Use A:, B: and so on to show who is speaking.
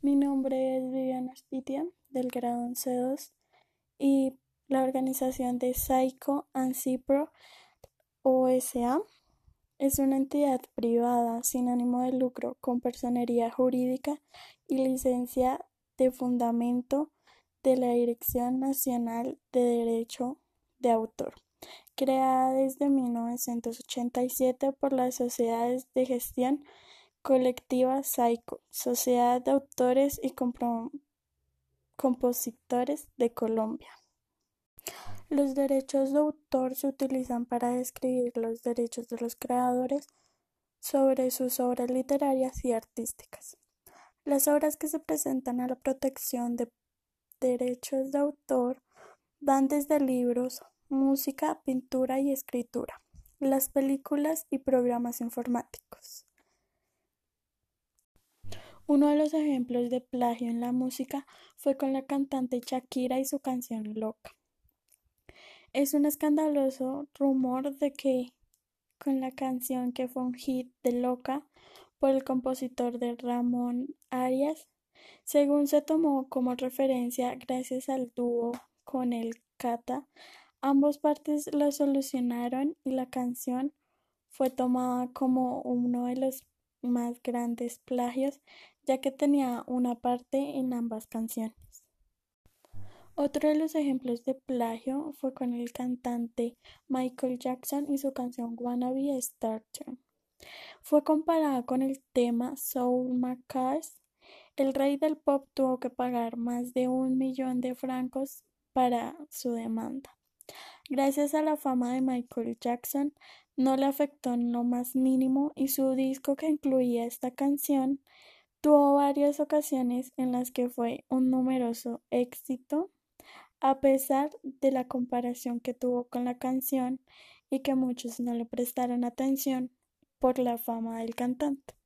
A: Mi nombre es Viviana Spitia, del grado 11.2, y la organización de Psycho and Cipro OSA es una entidad privada sin ánimo de lucro con personería jurídica y licencia de fundamento de la Dirección Nacional de Derecho de Autor, creada desde 1987 por las sociedades de gestión colectiva SAICO, Sociedad de Autores y Compositores de Colombia. Los derechos de autor se utilizan para describir los derechos de los creadores sobre sus obras literarias y artísticas. Las obras que se presentan a la protección de derechos de autor van desde libros, música, pintura y escritura, las películas y programas informáticos. Uno de los ejemplos de plagio en la música fue con la cantante Shakira y su canción Loca. Es un escandaloso rumor de que con la canción que fue un hit de Loca por el compositor de Ramón Arias, según se tomó como referencia gracias al dúo con el Cata, ambos partes la solucionaron y la canción fue tomada como uno de los más grandes plagios ya que tenía una parte en ambas canciones. Otro de los ejemplos de plagio fue con el cantante Michael Jackson y su canción Wannabe Starter. Fue comparada con el tema Soul Marcars. El rey del pop tuvo que pagar más de un millón de francos para su demanda. Gracias a la fama de Michael Jackson, no le afectó en lo más mínimo y su disco que incluía esta canción Tuvo varias ocasiones en las que fue un numeroso éxito, a pesar de la comparación que tuvo con la canción y que muchos no le prestaron atención por la fama del cantante.